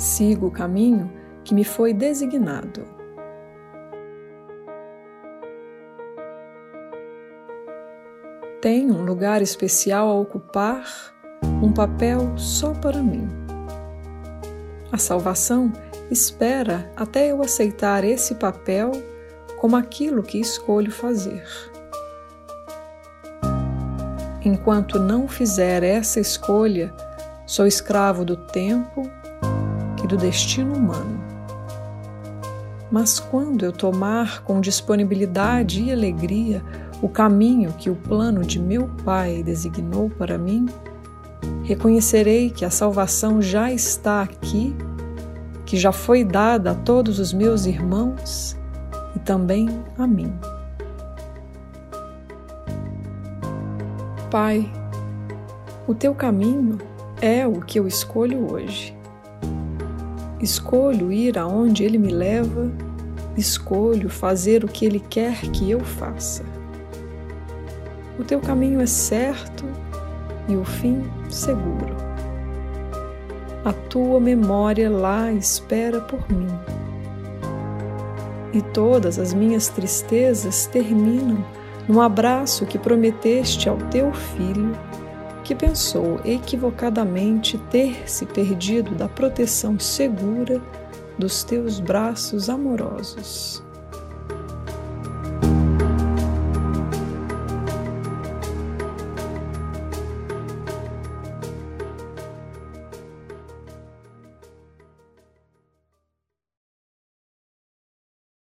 Sigo o caminho que me foi designado. Tenho um lugar especial a ocupar, um papel só para mim. A salvação espera até eu aceitar esse papel como aquilo que escolho fazer. Enquanto não fizer essa escolha, sou escravo do tempo do destino humano. Mas quando eu tomar com disponibilidade e alegria o caminho que o plano de meu Pai designou para mim, reconhecerei que a salvação já está aqui, que já foi dada a todos os meus irmãos e também a mim. Pai, o teu caminho é o que eu escolho hoje. Escolho ir aonde ele me leva, escolho fazer o que ele quer que eu faça. O teu caminho é certo e o fim seguro. A tua memória lá espera por mim. E todas as minhas tristezas terminam no abraço que prometeste ao teu filho, que pensou equivocadamente ter se perdido da proteção segura dos teus braços amorosos.